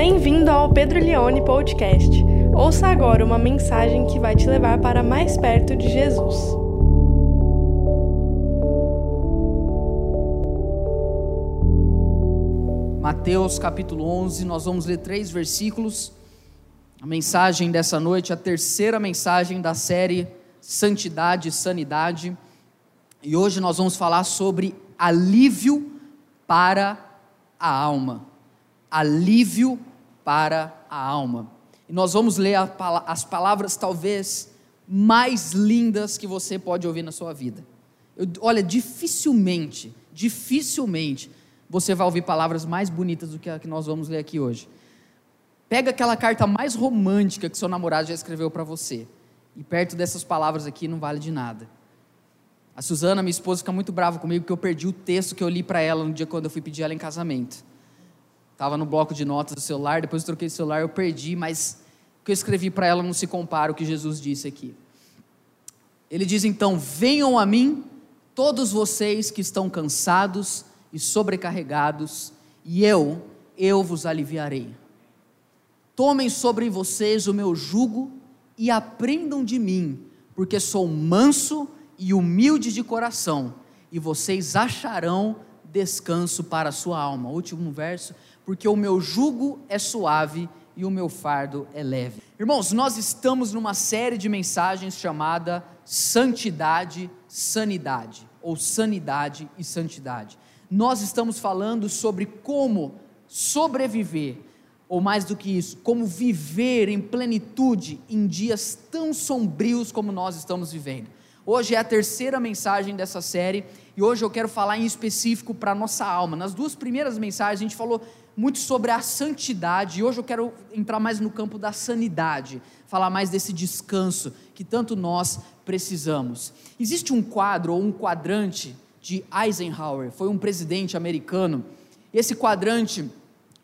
Bem-vindo ao Pedro Leone Podcast. Ouça agora uma mensagem que vai te levar para mais perto de Jesus. Mateus capítulo 11, nós vamos ler três versículos. A mensagem dessa noite, a terceira mensagem da série Santidade e Sanidade. E hoje nós vamos falar sobre alívio para a alma. Alívio para a alma. E nós vamos ler as palavras talvez mais lindas que você pode ouvir na sua vida. Eu, olha, dificilmente, dificilmente você vai ouvir palavras mais bonitas do que a que nós vamos ler aqui hoje. Pega aquela carta mais romântica que seu namorado já escreveu para você. E perto dessas palavras aqui não vale de nada. A Suzana, minha esposa, fica muito brava comigo porque eu perdi o texto que eu li para ela no dia quando eu fui pedir ela em casamento. Estava no bloco de notas do celular, depois eu troquei o celular, eu perdi, mas o que eu escrevi para ela não se compara ao que Jesus disse aqui. Ele diz então: Venham a mim, todos vocês que estão cansados e sobrecarregados, e eu, eu vos aliviarei. Tomem sobre vocês o meu jugo e aprendam de mim, porque sou manso e humilde de coração, e vocês acharão descanso para a sua alma. Último verso, porque o meu jugo é suave e o meu fardo é leve. Irmãos, nós estamos numa série de mensagens chamada Santidade, Sanidade, ou Sanidade e Santidade. Nós estamos falando sobre como sobreviver, ou mais do que isso, como viver em plenitude em dias tão sombrios como nós estamos vivendo. Hoje é a terceira mensagem dessa série e hoje eu quero falar em específico para a nossa alma. Nas duas primeiras mensagens a gente falou muito sobre a santidade e hoje eu quero entrar mais no campo da sanidade, falar mais desse descanso que tanto nós precisamos. Existe um quadro ou um quadrante de Eisenhower, foi um presidente americano. Esse quadrante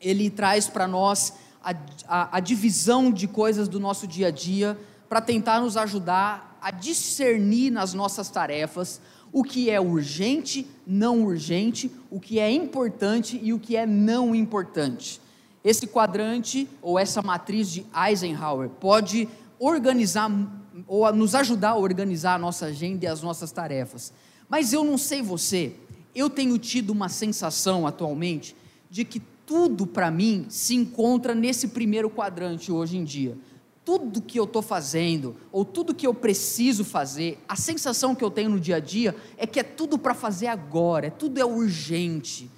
ele traz para nós a, a, a divisão de coisas do nosso dia a dia para tentar nos ajudar a discernir nas nossas tarefas o que é urgente, não urgente, o que é importante e o que é não importante. Esse quadrante ou essa matriz de Eisenhower pode organizar ou nos ajudar a organizar a nossa agenda e as nossas tarefas. Mas eu não sei você, eu tenho tido uma sensação atualmente de que tudo para mim se encontra nesse primeiro quadrante hoje em dia tudo que eu estou fazendo, ou tudo que eu preciso fazer, a sensação que eu tenho no dia a dia é que é tudo para fazer agora, é tudo é urgente.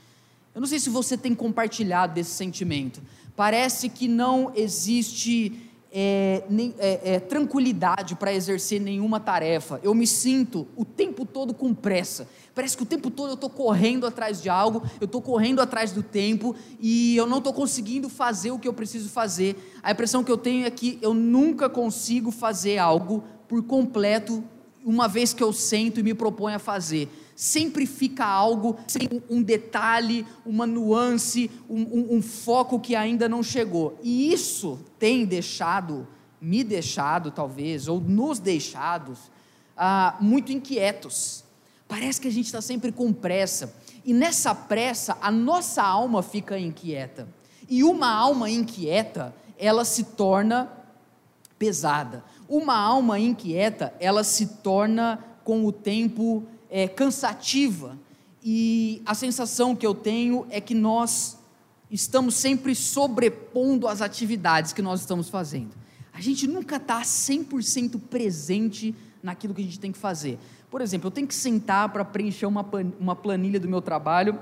Eu não sei se você tem compartilhado desse sentimento. Parece que não existe é, nem, é, é, tranquilidade para exercer nenhuma tarefa. Eu me sinto o tempo todo com pressa. Parece que o tempo todo eu estou correndo atrás de algo, eu estou correndo atrás do tempo e eu não estou conseguindo fazer o que eu preciso fazer. A impressão que eu tenho é que eu nunca consigo fazer algo por completo uma vez que eu sento e me proponho a fazer sempre fica algo, um detalhe, uma nuance, um, um, um foco que ainda não chegou. E isso tem deixado, me deixado talvez, ou nos deixado ah, muito inquietos. Parece que a gente está sempre com pressa. E nessa pressa, a nossa alma fica inquieta. E uma alma inquieta, ela se torna pesada. Uma alma inquieta, ela se torna com o tempo é, cansativa, e a sensação que eu tenho é que nós estamos sempre sobrepondo as atividades que nós estamos fazendo. A gente nunca está 100% presente naquilo que a gente tem que fazer. Por exemplo, eu tenho que sentar para preencher uma, planilha do meu trabalho,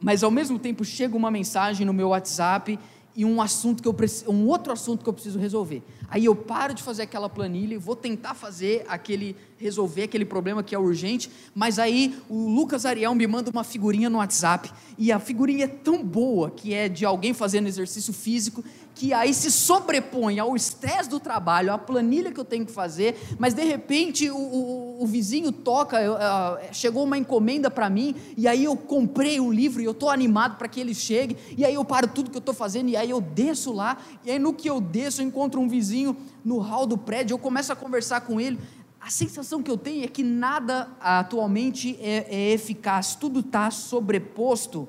mas ao mesmo tempo chega uma mensagem no meu WhatsApp e um assunto que eu preciso, um outro assunto que eu preciso resolver. Aí eu paro de fazer aquela planilha e vou tentar fazer aquele resolver aquele problema que é urgente, mas aí o Lucas Ariel me manda uma figurinha no WhatsApp e a figurinha é tão boa que é de alguém fazendo exercício físico que aí se sobrepõe ao estresse do trabalho, à planilha que eu tenho que fazer, mas de repente o, o, o vizinho toca, uh, chegou uma encomenda para mim, e aí eu comprei o livro e eu estou animado para que ele chegue, e aí eu paro tudo que eu estou fazendo, e aí eu desço lá, e aí no que eu desço eu encontro um vizinho no hall do prédio, eu começo a conversar com ele, a sensação que eu tenho é que nada atualmente é, é eficaz, tudo está sobreposto,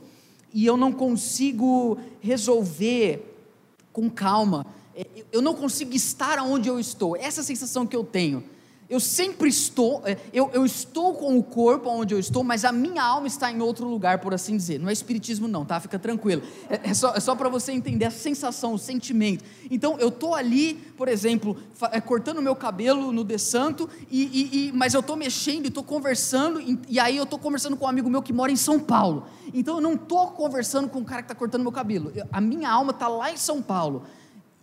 e eu não consigo resolver com calma. É, eu não consigo estar onde eu estou. Essa é a sensação que eu tenho. Eu sempre estou, é, eu, eu, estou com o corpo onde eu estou, mas a minha alma está em outro lugar, por assim dizer. Não é espiritismo, não, tá? Fica tranquilo. É, é só, é só para você entender a sensação, o sentimento. Então, eu estou ali, por exemplo, é, cortando meu cabelo no De Santo, e, e, e mas eu estou mexendo, estou conversando, e, e, aí eu estou conversando com um amigo meu que mora em São Paulo. Então, eu não estou conversando com o cara que está cortando meu cabelo. A minha alma está lá em São Paulo.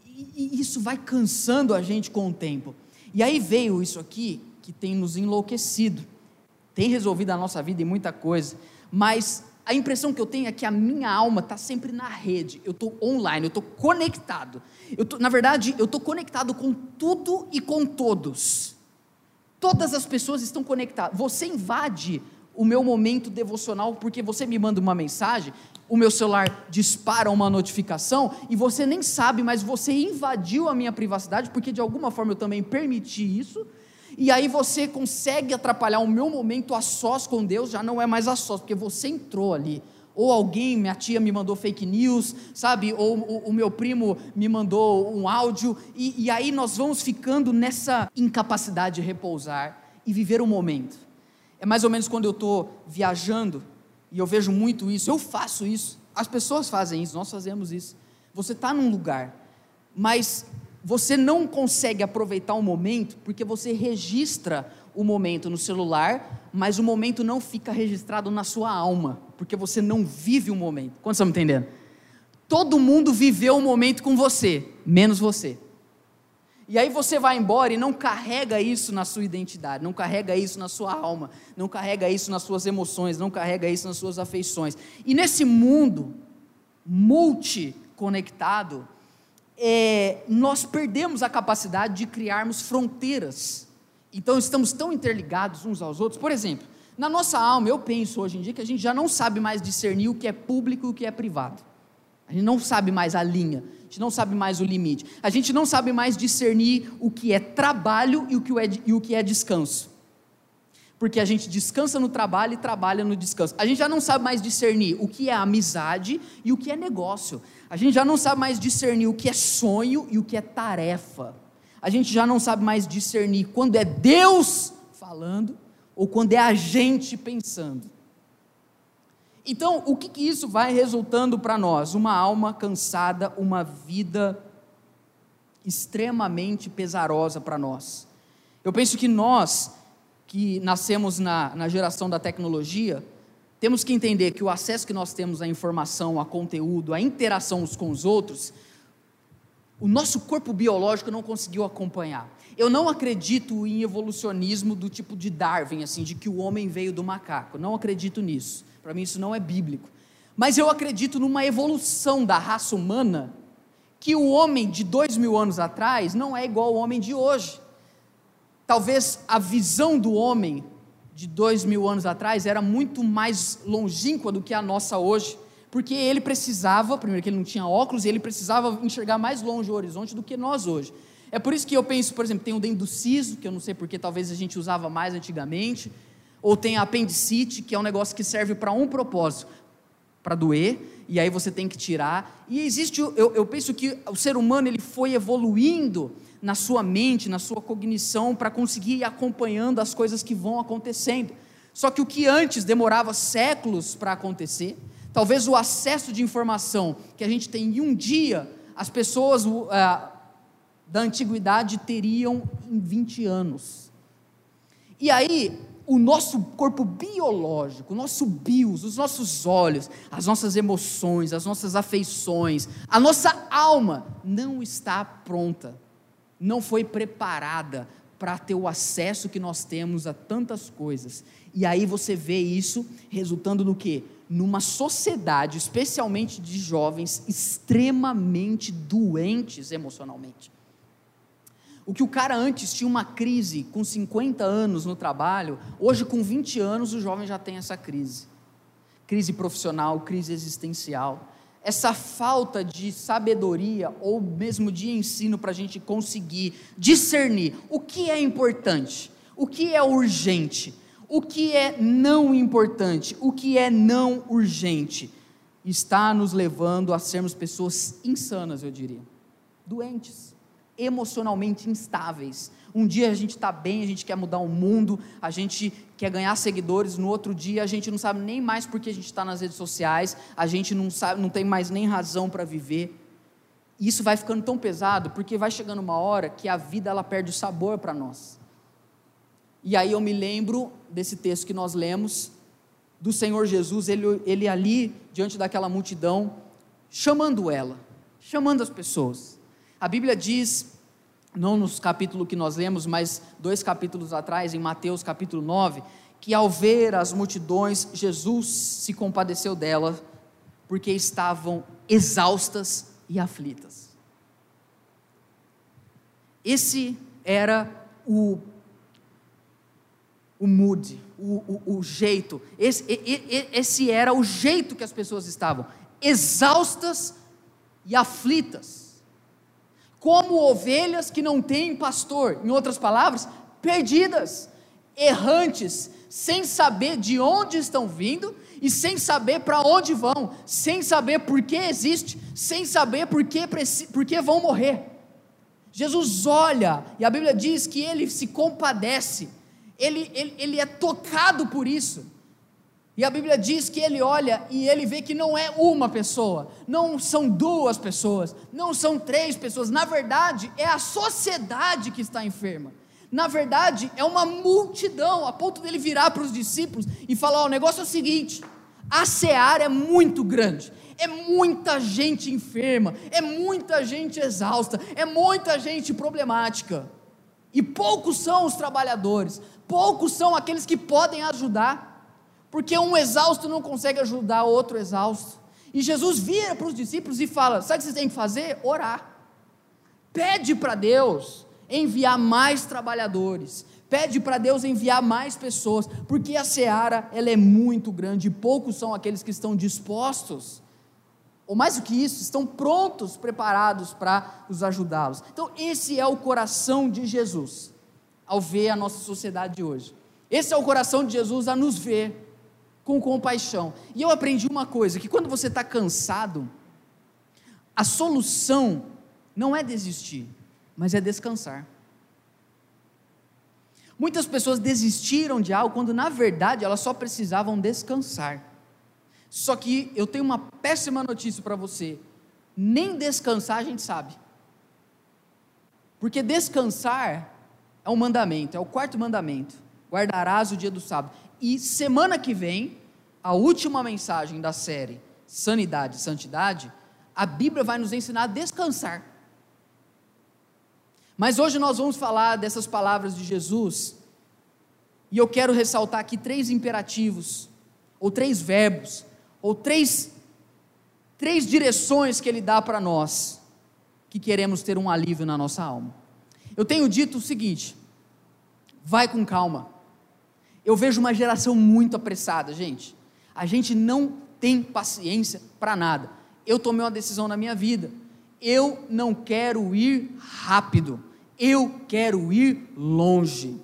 e isso vai cansando a gente com o tempo. E aí veio isso aqui que tem nos enlouquecido, tem resolvido a nossa vida em muita coisa, mas a impressão que eu tenho é que a minha alma está sempre na rede, eu estou online, eu estou conectado. Eu tô, na verdade, eu estou conectado com tudo e com todos. Todas as pessoas estão conectadas. Você invade o meu momento devocional porque você me manda uma mensagem, o meu celular dispara uma notificação e você nem sabe, mas você invadiu a minha privacidade porque de alguma forma eu também permiti isso. E aí você consegue atrapalhar o meu momento a sós com Deus, já não é mais a sós, porque você entrou ali. Ou alguém, minha tia me mandou fake news, sabe? Ou o, o meu primo me mandou um áudio. E, e aí nós vamos ficando nessa incapacidade de repousar e viver o momento. É mais ou menos quando eu estou viajando e eu vejo muito isso, eu faço isso, as pessoas fazem isso, nós fazemos isso. Você está num lugar, mas você não consegue aproveitar o momento porque você registra o momento no celular, mas o momento não fica registrado na sua alma, porque você não vive o momento. Quantos estão me entendendo? Todo mundo viveu o momento com você, menos você. E aí você vai embora e não carrega isso na sua identidade, não carrega isso na sua alma, não carrega isso nas suas emoções, não carrega isso nas suas afeições. E nesse mundo multiconectado, é, nós perdemos a capacidade de criarmos fronteiras. Então estamos tão interligados uns aos outros. Por exemplo, na nossa alma, eu penso hoje em dia que a gente já não sabe mais discernir o que é público e o que é privado. A gente não sabe mais a linha gente não sabe mais o limite. A gente não sabe mais discernir o que é trabalho e o que é, e o que é descanso. Porque a gente descansa no trabalho e trabalha no descanso. A gente já não sabe mais discernir o que é amizade e o que é negócio. A gente já não sabe mais discernir o que é sonho e o que é tarefa. A gente já não sabe mais discernir quando é Deus falando ou quando é a gente pensando. Então, o que, que isso vai resultando para nós? Uma alma cansada, uma vida extremamente pesarosa para nós. Eu penso que nós, que nascemos na, na geração da tecnologia, temos que entender que o acesso que nós temos à informação, a conteúdo, à interação uns com os outros, o nosso corpo biológico não conseguiu acompanhar. Eu não acredito em evolucionismo do tipo de Darwin, assim, de que o homem veio do macaco. Não acredito nisso. Para mim isso não é bíblico. Mas eu acredito numa evolução da raça humana que o homem de dois mil anos atrás não é igual ao homem de hoje. Talvez a visão do homem de dois mil anos atrás era muito mais longínqua do que a nossa hoje, porque ele precisava, primeiro que ele não tinha óculos, e ele precisava enxergar mais longe o horizonte do que nós hoje. É por isso que eu penso, por exemplo, tem o dentro do siso, que eu não sei porque talvez a gente usava mais antigamente, ou tem a apendicite, que é um negócio que serve para um propósito, para doer, e aí você tem que tirar. E existe, eu, eu penso que o ser humano ele foi evoluindo na sua mente, na sua cognição, para conseguir ir acompanhando as coisas que vão acontecendo. Só que o que antes demorava séculos para acontecer, talvez o acesso de informação que a gente tem em um dia, as pessoas uh, da antiguidade teriam em 20 anos. E aí, o nosso corpo biológico, o nosso bios, os nossos olhos, as nossas emoções, as nossas afeições, a nossa alma não está pronta, não foi preparada para ter o acesso que nós temos a tantas coisas. E aí você vê isso resultando no quê? Numa sociedade, especialmente de jovens, extremamente doentes emocionalmente. O que o cara antes tinha uma crise com 50 anos no trabalho, hoje com 20 anos o jovem já tem essa crise. Crise profissional, crise existencial. Essa falta de sabedoria ou mesmo de ensino para a gente conseguir discernir o que é importante, o que é urgente, o que é não importante, o que é não urgente, está nos levando a sermos pessoas insanas, eu diria doentes, emocionalmente instáveis. Um dia a gente está bem, a gente quer mudar o mundo, a gente quer ganhar seguidores, no outro dia a gente não sabe nem mais porque a gente está nas redes sociais, a gente não, sabe, não tem mais nem razão para viver. E isso vai ficando tão pesado porque vai chegando uma hora que a vida ela perde o sabor para nós. E aí eu me lembro desse texto que nós lemos, do Senhor Jesus, ele, ele ali, diante daquela multidão, chamando ela, chamando as pessoas. A Bíblia diz não nos capítulos que nós lemos, mas dois capítulos atrás, em Mateus capítulo 9, que ao ver as multidões, Jesus se compadeceu delas, porque estavam exaustas e aflitas. Esse era o, o mood, o, o, o jeito, esse, esse era o jeito que as pessoas estavam, exaustas e aflitas como ovelhas que não têm pastor, em outras palavras, perdidas, errantes, sem saber de onde estão vindo e sem saber para onde vão, sem saber por que existe, sem saber por que, por que vão morrer. Jesus olha, e a Bíblia diz que ele se compadece, ele, ele, ele é tocado por isso. E a Bíblia diz que ele olha e ele vê que não é uma pessoa, não são duas pessoas, não são três pessoas, na verdade é a sociedade que está enferma. Na verdade é uma multidão, a ponto dele virar para os discípulos e falar: oh, o negócio é o seguinte, a seara é muito grande, é muita gente enferma, é muita gente exausta, é muita gente problemática. E poucos são os trabalhadores, poucos são aqueles que podem ajudar. Porque um exausto não consegue ajudar outro exausto. E Jesus vira para os discípulos e fala: Sabe o que vocês têm que fazer? Orar. Pede para Deus enviar mais trabalhadores. Pede para Deus enviar mais pessoas, porque a seara ela é muito grande e poucos são aqueles que estão dispostos, ou mais do que isso, estão prontos, preparados para os ajudá-los. Então, esse é o coração de Jesus ao ver a nossa sociedade de hoje. Esse é o coração de Jesus a nos ver com compaixão. E eu aprendi uma coisa: que quando você está cansado, a solução não é desistir, mas é descansar. Muitas pessoas desistiram de algo quando na verdade elas só precisavam descansar. Só que eu tenho uma péssima notícia para você: nem descansar a gente sabe. Porque descansar é um mandamento, é o quarto mandamento. Guardarás o dia do sábado. E semana que vem, a última mensagem da série Sanidade e Santidade, a Bíblia vai nos ensinar a descansar. Mas hoje nós vamos falar dessas palavras de Jesus, e eu quero ressaltar aqui três imperativos, ou três verbos, ou três, três direções que ele dá para nós, que queremos ter um alívio na nossa alma. Eu tenho dito o seguinte: vai com calma. Eu vejo uma geração muito apressada, gente. A gente não tem paciência para nada. Eu tomei uma decisão na minha vida. Eu não quero ir rápido. Eu quero ir longe.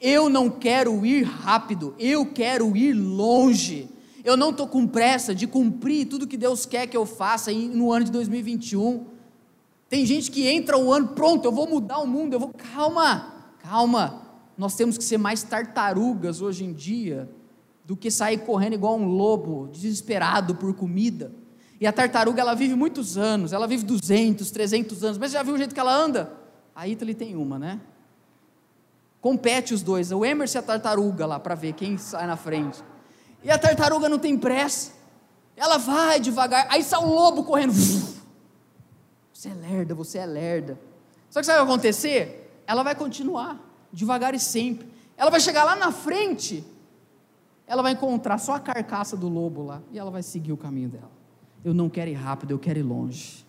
Eu não quero ir rápido. Eu quero ir longe. Eu não estou com pressa de cumprir tudo que Deus quer que eu faça no ano de 2021. Tem gente que entra o ano, pronto, eu vou mudar o mundo. Eu vou, calma, calma nós temos que ser mais tartarugas hoje em dia do que sair correndo igual um lobo, desesperado por comida. E a tartaruga, ela vive muitos anos, ela vive 200, 300 anos, mas já viu o jeito que ela anda? A Italy tem uma, né? Compete os dois, o Emerson e a tartaruga lá, para ver quem sai na frente. E a tartaruga não tem pressa, ela vai devagar, aí sai um lobo correndo. Você é lerda, você é lerda. Só que sabe o que vai acontecer? Ela vai continuar devagar e sempre. Ela vai chegar lá na frente, ela vai encontrar só a carcaça do lobo lá, e ela vai seguir o caminho dela. Eu não quero ir rápido, eu quero ir longe.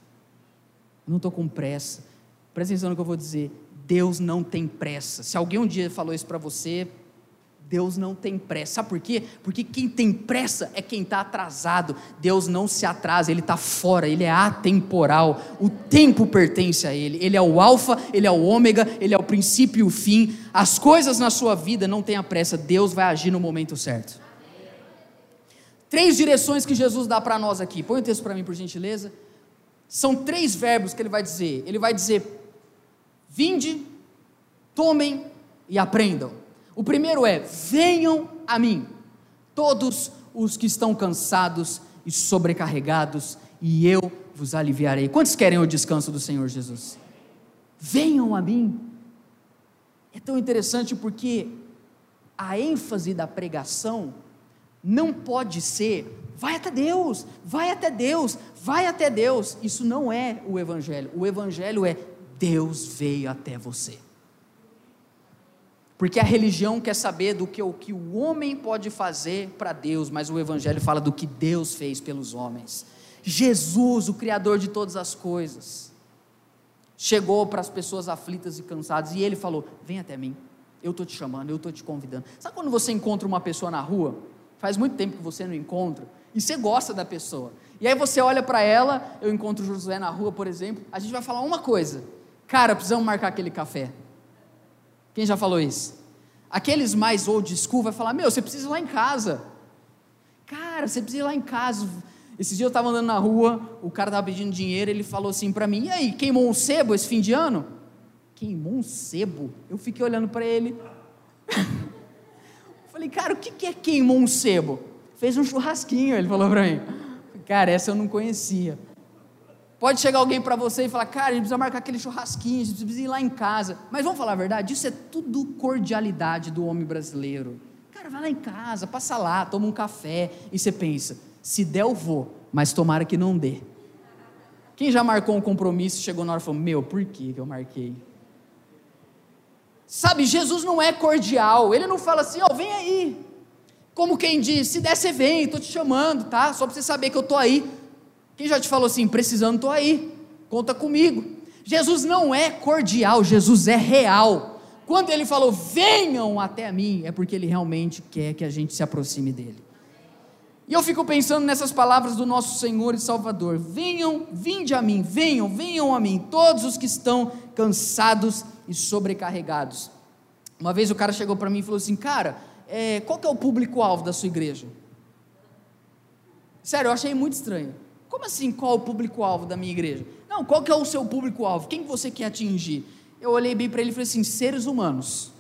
Eu não estou com pressa. Presta atenção no que eu vou dizer. Deus não tem pressa. Se alguém um dia falou isso para você, Deus não tem pressa. Sabe por quê? Porque quem tem pressa é quem está atrasado. Deus não se atrasa, Ele está fora, Ele é atemporal. O tempo pertence a Ele. Ele é o Alfa, Ele é o Ômega, Ele é o princípio e o fim. As coisas na sua vida não tenha pressa, Deus vai agir no momento certo. Três direções que Jesus dá para nós aqui. Põe o texto para mim, por gentileza. São três verbos que ele vai dizer. Ele vai dizer: vinde, tomem e aprendam. O primeiro é: venham a mim, todos os que estão cansados e sobrecarregados, e eu vos aliviarei. Quantos querem o descanso do Senhor Jesus? Venham a mim. É tão interessante porque a ênfase da pregação não pode ser vai até Deus, vai até Deus, vai até Deus. Isso não é o Evangelho. O Evangelho é Deus veio até você. Porque a religião quer saber do que o que o homem pode fazer para Deus, mas o Evangelho fala do que Deus fez pelos homens. Jesus, o Criador de todas as coisas, chegou para as pessoas aflitas e cansadas e ele falou: Vem até mim, eu estou te chamando, eu estou te convidando. Sabe quando você encontra uma pessoa na rua? Faz muito tempo que você não encontra, e você gosta da pessoa. E aí você olha para ela, eu encontro o Josué na rua, por exemplo, a gente vai falar uma coisa: Cara, precisamos marcar aquele café. Quem já falou isso? Aqueles mais old school vai falar: Meu, você precisa ir lá em casa. Cara, você precisa ir lá em casa. Esse dia eu estava andando na rua, o cara estava pedindo dinheiro, ele falou assim para mim: E aí, queimou um sebo esse fim de ano? Queimou um sebo? Eu fiquei olhando para ele. Falei, cara, o que é queimou um sebo? Fez um churrasquinho, ele falou para mim. Cara, essa eu não conhecia. Pode chegar alguém para você e falar, cara, a gente precisa marcar aquele churrasquinho, a gente precisa ir lá em casa. Mas vamos falar a verdade, isso é tudo cordialidade do homem brasileiro. Cara, vai lá em casa, passa lá, toma um café e você pensa, se der eu vou, mas tomara que não dê. Quem já marcou um compromisso e chegou na hora e falou, meu, por que eu marquei? Sabe, Jesus não é cordial, ele não fala assim, ó, oh, vem aí. Como quem diz, se der você vem, estou te chamando, tá? Só para você saber que eu estou aí. Quem já te falou assim, precisando, estou aí, conta comigo. Jesus não é cordial, Jesus é real. Quando ele falou, venham até mim, é porque ele realmente quer que a gente se aproxime dele. E eu fico pensando nessas palavras do nosso Senhor e Salvador: venham, vinde a mim, venham, venham a mim, todos os que estão cansados e sobrecarregados. Uma vez o cara chegou para mim e falou assim: Cara, é, qual que é o público-alvo da sua igreja? Sério, eu achei muito estranho. Como assim, qual o público-alvo da minha igreja? Não, qual que é o seu público-alvo? Quem você quer atingir? Eu olhei bem para ele e falei assim: seres humanos.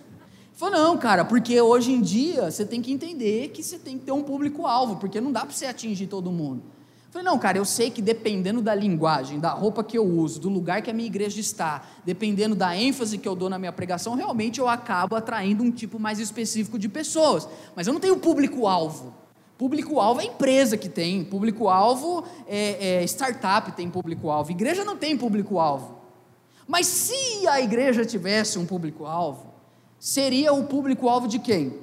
Ele falou, não, cara, porque hoje em dia você tem que entender que você tem que ter um público-alvo, porque não dá para você atingir todo mundo. Eu falei, não, cara, eu sei que dependendo da linguagem, da roupa que eu uso, do lugar que a minha igreja está, dependendo da ênfase que eu dou na minha pregação, realmente eu acabo atraindo um tipo mais específico de pessoas. Mas eu não tenho público-alvo. Público-alvo é empresa que tem, público-alvo é, é startup tem público-alvo, igreja não tem público-alvo. Mas se a igreja tivesse um público-alvo, seria o público-alvo de quem?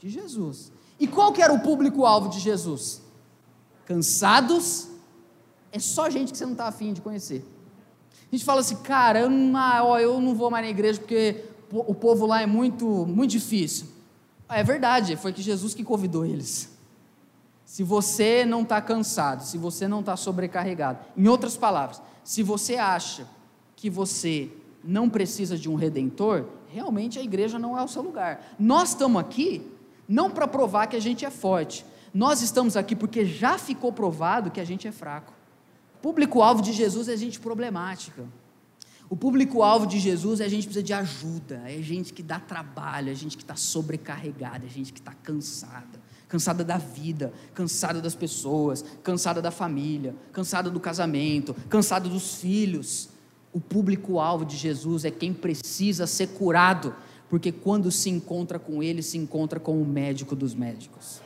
De Jesus. E qual que era o público-alvo de Jesus? Cansados, é só gente que você não está afim de conhecer. A gente fala assim, cara, eu não, ó, eu não vou mais na igreja porque o povo lá é muito, muito difícil. Ah, é verdade, foi que Jesus que convidou eles. Se você não está cansado, se você não está sobrecarregado, em outras palavras, se você acha que você não precisa de um redentor, realmente a igreja não é o seu lugar. Nós estamos aqui não para provar que a gente é forte, nós estamos aqui porque já ficou provado que a gente é fraco. O público-alvo de Jesus é gente problemática. O público-alvo de Jesus é a gente que precisa de ajuda, é gente que dá trabalho, é gente que está sobrecarregada, é gente que está cansada cansada da vida, cansada das pessoas, cansada da família, cansada do casamento, cansada dos filhos. O público-alvo de Jesus é quem precisa ser curado, porque quando se encontra com Ele, se encontra com o médico dos médicos.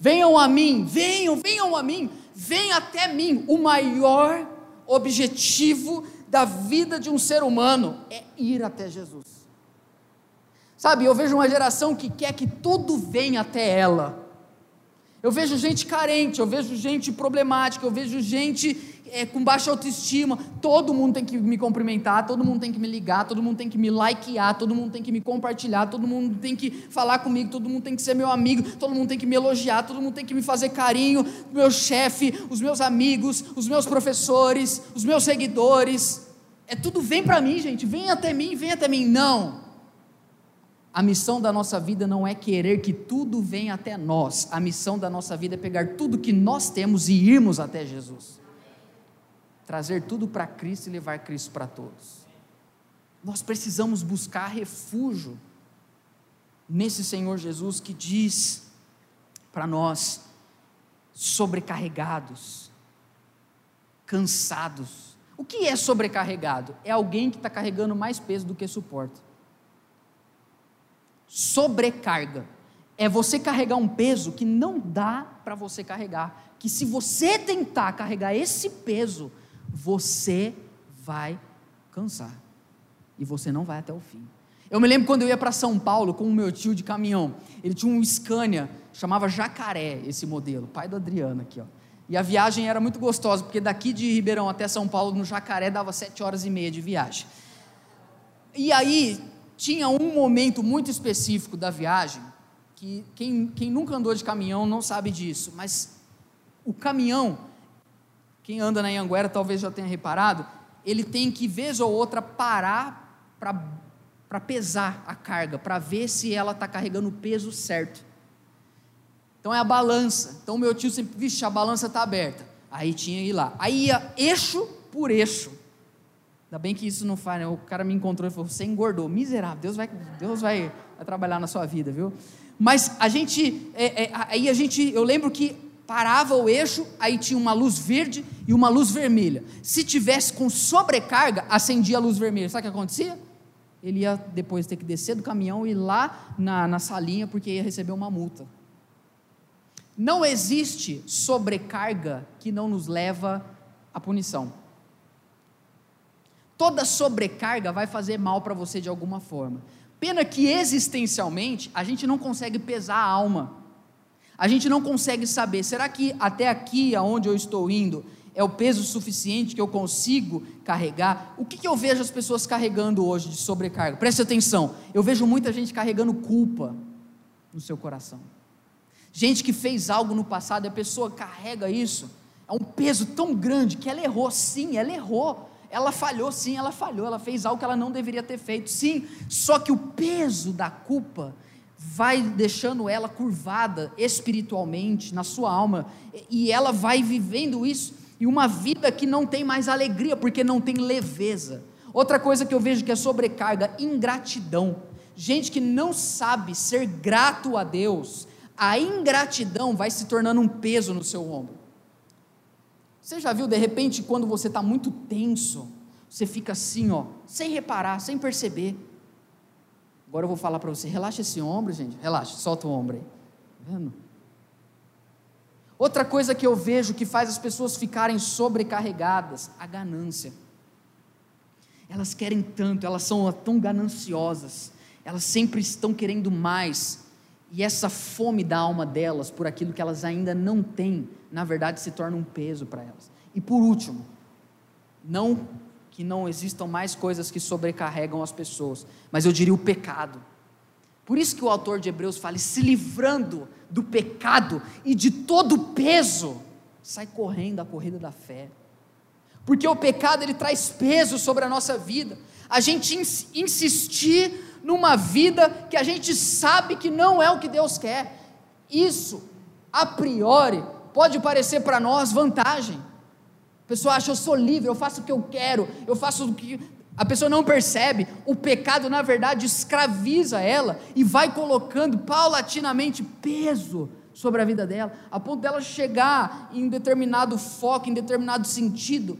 Venham a mim, venham, venham a mim, venham até mim. O maior objetivo da vida de um ser humano é ir até Jesus. Sabe, eu vejo uma geração que quer que tudo venha até ela. Eu vejo gente carente, eu vejo gente problemática, eu vejo gente é, com baixa autoestima. Todo mundo tem que me cumprimentar, todo mundo tem que me ligar, todo mundo tem que me likear, todo mundo tem que me compartilhar, todo mundo tem que falar comigo, todo mundo tem que ser meu amigo, todo mundo tem que me elogiar, todo mundo tem que me fazer carinho. Meu chefe, os meus amigos, os meus professores, os meus seguidores. É tudo vem para mim, gente, vem até mim, vem até mim. Não. A missão da nossa vida não é querer que tudo venha até nós. A missão da nossa vida é pegar tudo que nós temos e irmos até Jesus. trazer tudo para Cristo e levar Cristo para todos. Nós precisamos buscar refúgio nesse Senhor Jesus que diz para nós, sobrecarregados, cansados. O que é sobrecarregado? É alguém que está carregando mais peso do que suporta. Sobrecarga é você carregar um peso que não dá para você carregar. Que se você tentar carregar esse peso, você vai cansar. E você não vai até o fim. Eu me lembro quando eu ia para São Paulo com o meu tio de caminhão. Ele tinha um Scania, chamava Jacaré, esse modelo, pai do Adriano aqui, ó. E a viagem era muito gostosa, porque daqui de Ribeirão até São Paulo, no Jacaré, dava sete horas e meia de viagem. E aí, tinha um momento muito específico da viagem, que quem, quem nunca andou de caminhão não sabe disso, mas o caminhão, quem anda na Anguera talvez já tenha reparado, ele tem que, vez ou outra, parar para pesar a carga, para ver se ela está carregando o peso certo. Então é a balança. Então meu tio sempre, vixe, a balança está aberta. Aí tinha que ir lá. Aí ia eixo por eixo. Ainda bem que isso não faz, né? O cara me encontrou e falou: você engordou. Miserável, Deus vai, Deus vai, trabalhar na sua vida, viu? Mas a gente, é, é, aí a gente, eu lembro que parava o eixo, aí tinha uma luz verde e uma luz vermelha. Se tivesse com sobrecarga, acendia a luz vermelha. Sabe o que acontecia? Ele ia depois ter que descer do caminhão e ir lá na, na salinha porque ia receber uma multa. Não existe sobrecarga que não nos leva à punição. Toda sobrecarga vai fazer mal para você de alguma forma. Pena que existencialmente a gente não consegue pesar a alma. A gente não consegue saber, será que até aqui aonde eu estou indo é o peso suficiente que eu consigo carregar? O que, que eu vejo as pessoas carregando hoje de sobrecarga? Preste atenção, eu vejo muita gente carregando culpa no seu coração gente que fez algo no passado a pessoa carrega isso, é um peso tão grande que ela errou, sim, ela errou, ela falhou, sim, ela falhou, ela fez algo que ela não deveria ter feito, sim, só que o peso da culpa vai deixando ela curvada espiritualmente na sua alma e ela vai vivendo isso e uma vida que não tem mais alegria porque não tem leveza. Outra coisa que eu vejo que é sobrecarga, ingratidão. Gente que não sabe ser grato a Deus, a ingratidão vai se tornando um peso no seu ombro. Você já viu de repente quando você está muito tenso, você fica assim, ó, sem reparar, sem perceber. Agora eu vou falar para você, relaxa esse ombro, gente, relaxa, solta o ombro aí. Tá vendo? Outra coisa que eu vejo que faz as pessoas ficarem sobrecarregadas, a ganância. Elas querem tanto, elas são tão gananciosas, elas sempre estão querendo mais, e essa fome da alma delas por aquilo que elas ainda não têm, na verdade se torna um peso para elas. E por último, não que não existam mais coisas que sobrecarregam as pessoas, mas eu diria o pecado. Por isso que o autor de Hebreus fala, se livrando do pecado e de todo o peso, sai correndo a corrida da fé. Porque o pecado ele traz peso sobre a nossa vida. A gente insistir numa vida que a gente sabe que não é o que Deus quer. Isso, a priori, pode parecer para nós vantagem. A pessoa acha, eu sou livre, eu faço o que eu quero, eu faço o que. A pessoa não percebe, o pecado, na verdade, escraviza ela e vai colocando paulatinamente peso sobre a vida dela, a ponto dela chegar em determinado foco, em determinado sentido,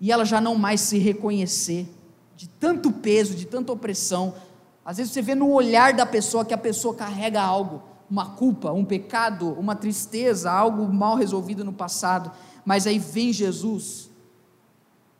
e ela já não mais se reconhecer de tanto peso, de tanta opressão, às vezes você vê no olhar da pessoa que a pessoa carrega algo, uma culpa, um pecado, uma tristeza, algo mal resolvido no passado, mas aí vem Jesus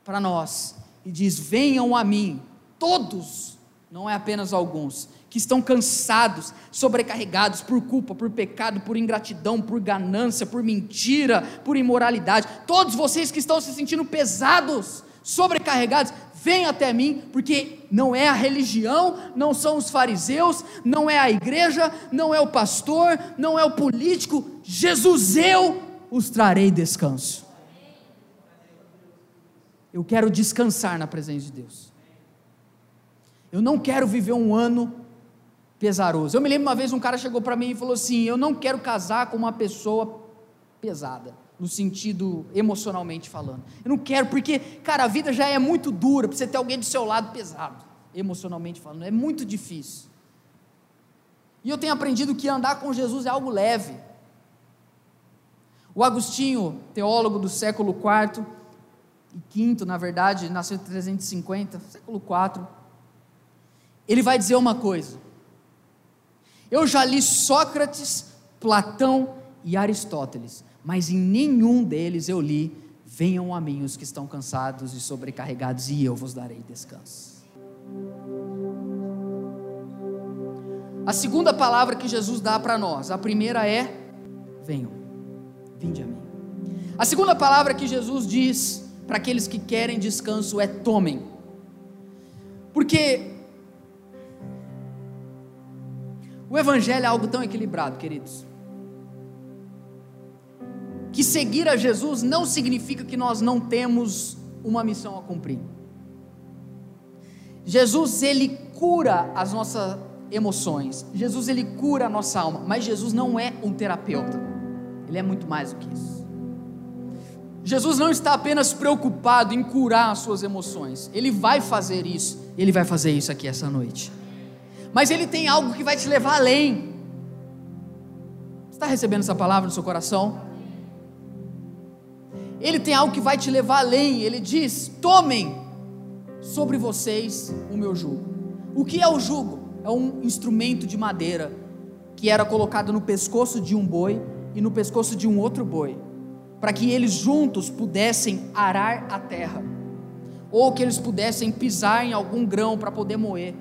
para nós e diz: Venham a mim, todos, não é apenas alguns, que estão cansados, sobrecarregados por culpa, por pecado, por ingratidão, por ganância, por mentira, por imoralidade. Todos vocês que estão se sentindo pesados, sobrecarregados, vem até mim, porque não é a religião, não são os fariseus, não é a igreja, não é o pastor, não é o político, Jesus, eu os trarei descanso. Eu quero descansar na presença de Deus. Eu não quero viver um ano pesaroso. Eu me lembro uma vez um cara chegou para mim e falou assim: Eu não quero casar com uma pessoa pesada. No sentido emocionalmente falando. Eu não quero, porque, cara, a vida já é muito dura para você ter alguém do seu lado pesado, emocionalmente falando, é muito difícil. E eu tenho aprendido que andar com Jesus é algo leve. O Agostinho, teólogo do século IV e V, na verdade, nasceu em 350, século IV, ele vai dizer uma coisa. Eu já li Sócrates, Platão e Aristóteles, mas em nenhum deles eu li: Venham a mim os que estão cansados e sobrecarregados, e eu vos darei descanso. A segunda palavra que Jesus dá para nós, a primeira é: Venham, vinde a mim. A segunda palavra que Jesus diz para aqueles que querem descanso é: tomem. Porque o Evangelho é algo tão equilibrado, queridos que seguir a Jesus não significa que nós não temos uma missão a cumprir. Jesus ele cura as nossas emoções. Jesus ele cura a nossa alma, mas Jesus não é um terapeuta. Ele é muito mais do que isso. Jesus não está apenas preocupado em curar as suas emoções. Ele vai fazer isso. Ele vai fazer isso aqui essa noite. Mas ele tem algo que vai te levar além. Está recebendo essa palavra no seu coração? Ele tem algo que vai te levar além. Ele diz: tomem sobre vocês o meu jugo. O que é o jugo? É um instrumento de madeira que era colocado no pescoço de um boi e no pescoço de um outro boi, para que eles juntos pudessem arar a terra, ou que eles pudessem pisar em algum grão para poder moer.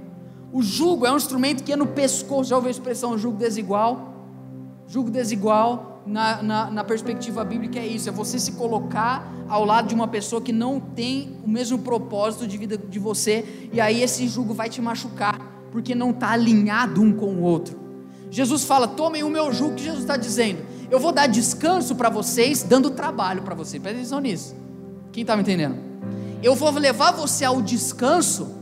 O jugo é um instrumento que é no pescoço. Já ouviu a expressão jugo desigual? Jugo desigual na, na, na, perspectiva bíblica é isso: é você se colocar ao lado de uma pessoa que não tem o mesmo propósito de vida de você, e aí esse jugo vai te machucar, porque não está alinhado um com o outro. Jesus fala: tomem o meu jugo, que Jesus está dizendo. Eu vou dar descanso para vocês, dando trabalho para vocês. Presta atenção nisso. Quem está me entendendo? Eu vou levar você ao descanso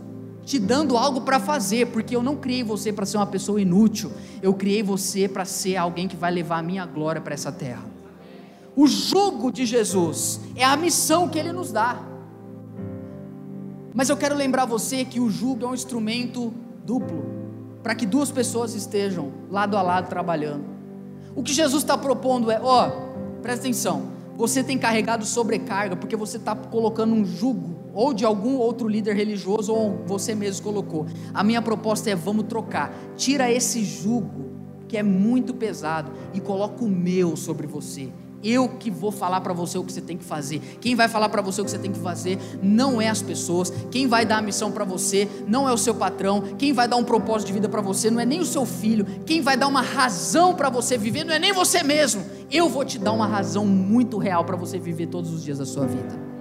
te dando algo para fazer, porque eu não criei você para ser uma pessoa inútil, eu criei você para ser alguém que vai levar a minha glória para essa terra. O jugo de Jesus é a missão que ele nos dá. Mas eu quero lembrar você que o jugo é um instrumento duplo, para que duas pessoas estejam lado a lado trabalhando. O que Jesus está propondo é: ó, presta atenção, você tem carregado sobrecarga porque você está colocando um jugo ou de algum outro líder religioso, ou você mesmo colocou. A minha proposta é: vamos trocar. Tira esse jugo, que é muito pesado, e coloca o meu sobre você. Eu que vou falar para você o que você tem que fazer. Quem vai falar para você o que você tem que fazer não é as pessoas. Quem vai dar a missão para você não é o seu patrão. Quem vai dar um propósito de vida para você não é nem o seu filho. Quem vai dar uma razão para você viver não é nem você mesmo. Eu vou te dar uma razão muito real para você viver todos os dias da sua vida.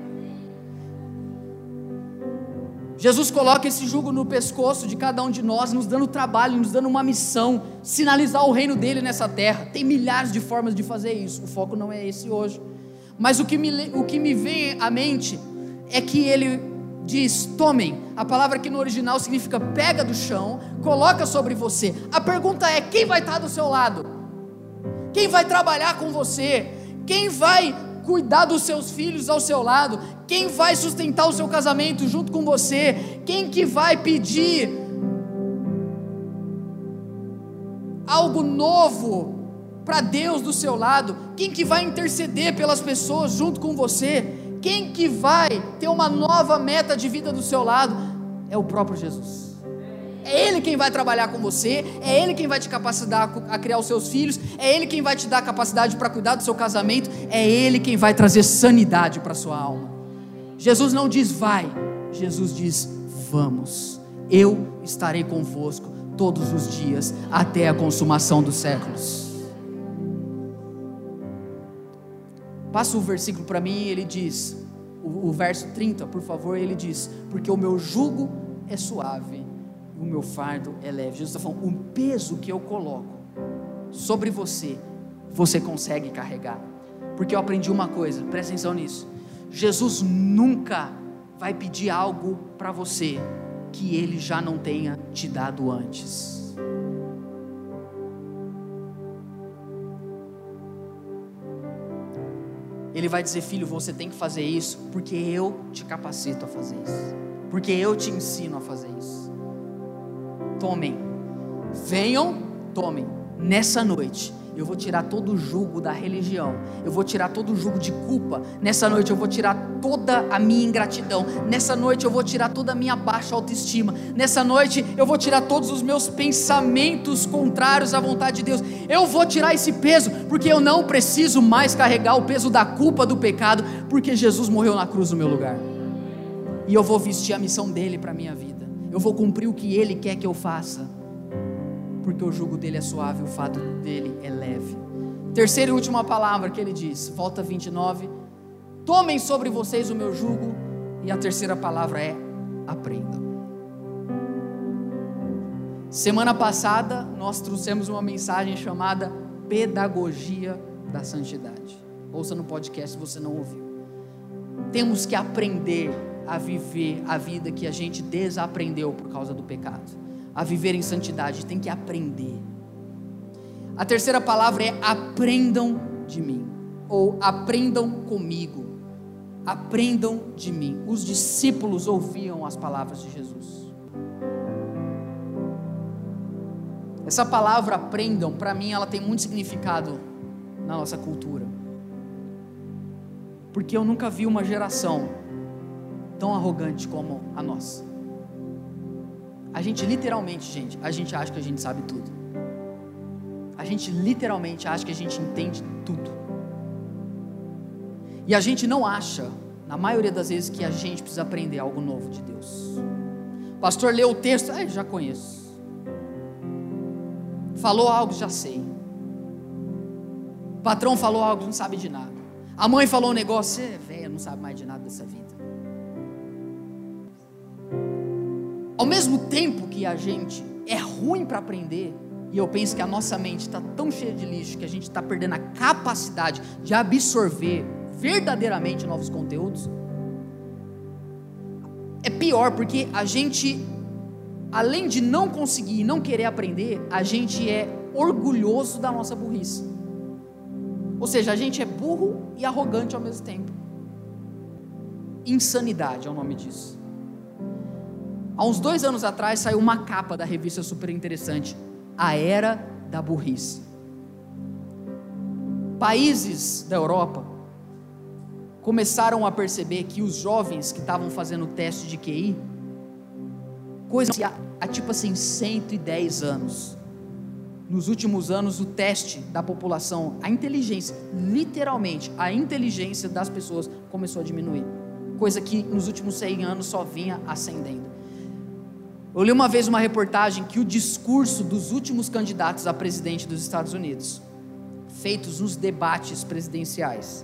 Jesus coloca esse jugo no pescoço de cada um de nós, nos dando trabalho, nos dando uma missão, sinalizar o reino dele nessa terra. Tem milhares de formas de fazer isso, o foco não é esse hoje. Mas o que me, o que me vem à mente é que ele diz: tomem. A palavra aqui no original significa pega do chão, coloca sobre você. A pergunta é: quem vai estar do seu lado? Quem vai trabalhar com você? Quem vai cuidar dos seus filhos ao seu lado? Quem vai sustentar o seu casamento junto com você? Quem que vai pedir algo novo para Deus do seu lado? Quem que vai interceder pelas pessoas junto com você? Quem que vai ter uma nova meta de vida do seu lado? É o próprio Jesus. É Ele quem vai trabalhar com você, é Ele quem vai te capacitar a criar os seus filhos, é Ele quem vai te dar capacidade para cuidar do seu casamento, é Ele quem vai trazer sanidade para a sua alma. Jesus não diz vai, Jesus diz vamos, eu estarei convosco todos os dias até a consumação dos séculos. Passa o versículo para mim, ele diz, o, o verso 30, por favor, ele diz: Porque o meu jugo é suave o meu fardo é leve. Jesus está falando, o peso que eu coloco sobre você, você consegue carregar. Porque eu aprendi uma coisa, presta atenção nisso. Jesus nunca vai pedir algo para você que ele já não tenha te dado antes. Ele vai dizer: Filho, você tem que fazer isso, porque eu te capacito a fazer isso, porque eu te ensino a fazer isso. Tomem, venham, tomem, nessa noite eu vou tirar todo o jugo da religião, eu vou tirar todo o jugo de culpa. Nessa noite eu vou tirar toda a minha ingratidão. Nessa noite eu vou tirar toda a minha baixa autoestima. Nessa noite eu vou tirar todos os meus pensamentos contrários à vontade de Deus. Eu vou tirar esse peso, porque eu não preciso mais carregar o peso da culpa do pecado, porque Jesus morreu na cruz no meu lugar. E eu vou vestir a missão dele para minha vida. Eu vou cumprir o que ele quer que eu faça porque o jugo dele é suave, o fato dele é leve. Terceira e última palavra que ele diz, volta 29. Tomem sobre vocês o meu jugo, e a terceira palavra é aprendam. Semana passada nós trouxemos uma mensagem chamada Pedagogia da Santidade. Ouça no podcast se você não ouviu. Temos que aprender a viver a vida que a gente desaprendeu por causa do pecado a viver em santidade, tem que aprender. A terceira palavra é aprendam de mim, ou aprendam comigo. Aprendam de mim. Os discípulos ouviam as palavras de Jesus. Essa palavra aprendam, para mim, ela tem muito significado na nossa cultura. Porque eu nunca vi uma geração tão arrogante como a nossa. A gente literalmente, gente, a gente acha que a gente sabe tudo. A gente literalmente acha que a gente entende tudo. E a gente não acha, na maioria das vezes, que a gente precisa aprender algo novo de Deus. O pastor leu o texto, ah, já conheço. Falou algo, já sei. O patrão falou algo, não sabe de nada. A mãe falou um negócio, é velha, não sabe mais de nada dessa vida. Ao mesmo tempo que a gente é ruim para aprender, e eu penso que a nossa mente está tão cheia de lixo que a gente está perdendo a capacidade de absorver verdadeiramente novos conteúdos. É pior porque a gente, além de não conseguir e não querer aprender, a gente é orgulhoso da nossa burrice. Ou seja, a gente é burro e arrogante ao mesmo tempo. Insanidade é o nome disso. Há uns dois anos atrás saiu uma capa da revista super interessante, A Era da Burrice. Países da Europa começaram a perceber que os jovens que estavam fazendo o teste de QI, coisa que há, há tipo assim 110 anos, nos últimos anos o teste da população, a inteligência, literalmente a inteligência das pessoas começou a diminuir, coisa que nos últimos 100 anos só vinha ascendendo. Eu li uma vez uma reportagem que o discurso dos últimos candidatos a presidente dos Estados Unidos, feitos nos debates presidenciais,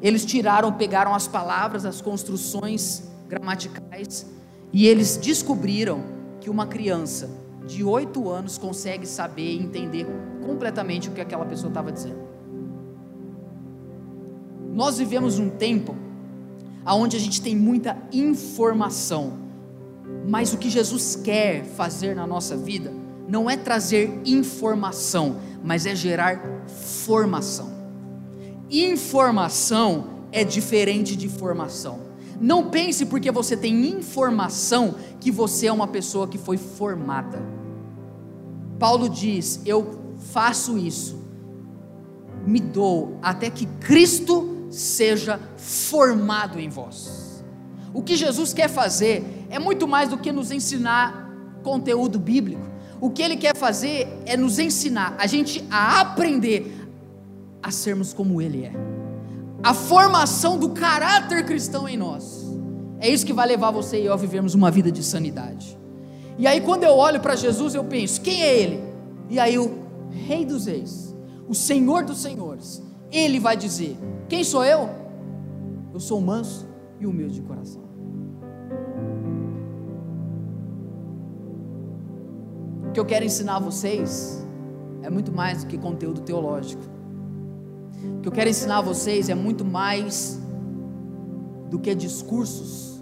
eles tiraram, pegaram as palavras, as construções gramaticais e eles descobriram que uma criança de oito anos consegue saber e entender completamente o que aquela pessoa estava dizendo. Nós vivemos um tempo onde a gente tem muita informação mas o que Jesus quer fazer na nossa vida não é trazer informação, mas é gerar formação. Informação é diferente de formação. Não pense porque você tem informação que você é uma pessoa que foi formada. Paulo diz: Eu faço isso, me dou até que Cristo seja formado em vós. O que Jesus quer fazer é muito mais do que nos ensinar conteúdo bíblico. O que ele quer fazer é nos ensinar a gente a aprender a sermos como ele é. A formação do caráter cristão em nós. É isso que vai levar você e eu a vivermos uma vida de sanidade. E aí quando eu olho para Jesus, eu penso, quem é ele? E aí o rei dos reis, o senhor dos senhores, ele vai dizer: "Quem sou eu? Eu sou manso e humilde de coração." O que eu quero ensinar a vocês é muito mais do que conteúdo teológico. O que eu quero ensinar a vocês é muito mais do que discursos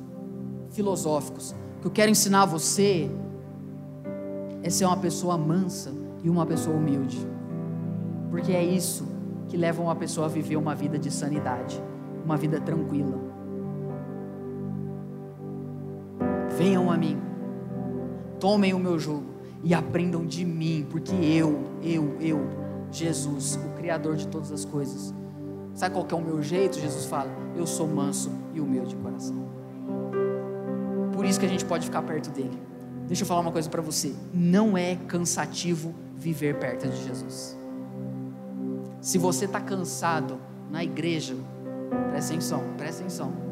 filosóficos. O que eu quero ensinar a você é ser uma pessoa mansa e uma pessoa humilde. Porque é isso que leva uma pessoa a viver uma vida de sanidade. uma vida tranquila. Venham a mim, tomem o meu jugo e aprendam de mim, porque eu, eu, eu, Jesus, o Criador de todas as coisas, sabe qual é o meu jeito? Jesus fala: Eu sou manso e humilde de coração. Por isso que a gente pode ficar perto dele. Deixa eu falar uma coisa para você: não é cansativo viver perto de Jesus. Se você está cansado na igreja, presta atenção, presta atenção.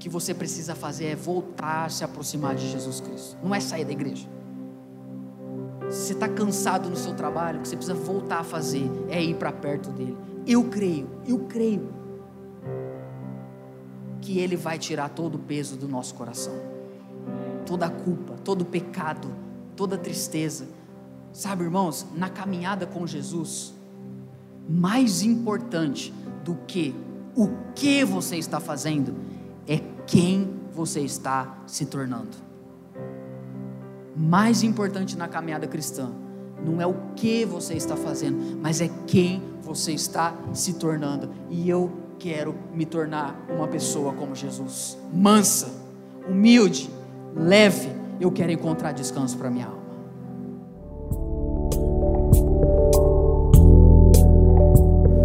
Que você precisa fazer é voltar a se aproximar de Jesus Cristo. Não é sair da igreja. Se você está cansado no seu trabalho, o que você precisa voltar a fazer é ir para perto dele. Eu creio, eu creio que ele vai tirar todo o peso do nosso coração, toda a culpa, todo o pecado, toda a tristeza. Sabe, irmãos, na caminhada com Jesus, mais importante do que o que você está fazendo é quem você está se tornando. Mais importante na caminhada cristã não é o que você está fazendo, mas é quem você está se tornando. E eu quero me tornar uma pessoa como Jesus, mansa, humilde, leve. Eu quero encontrar descanso para minha alma.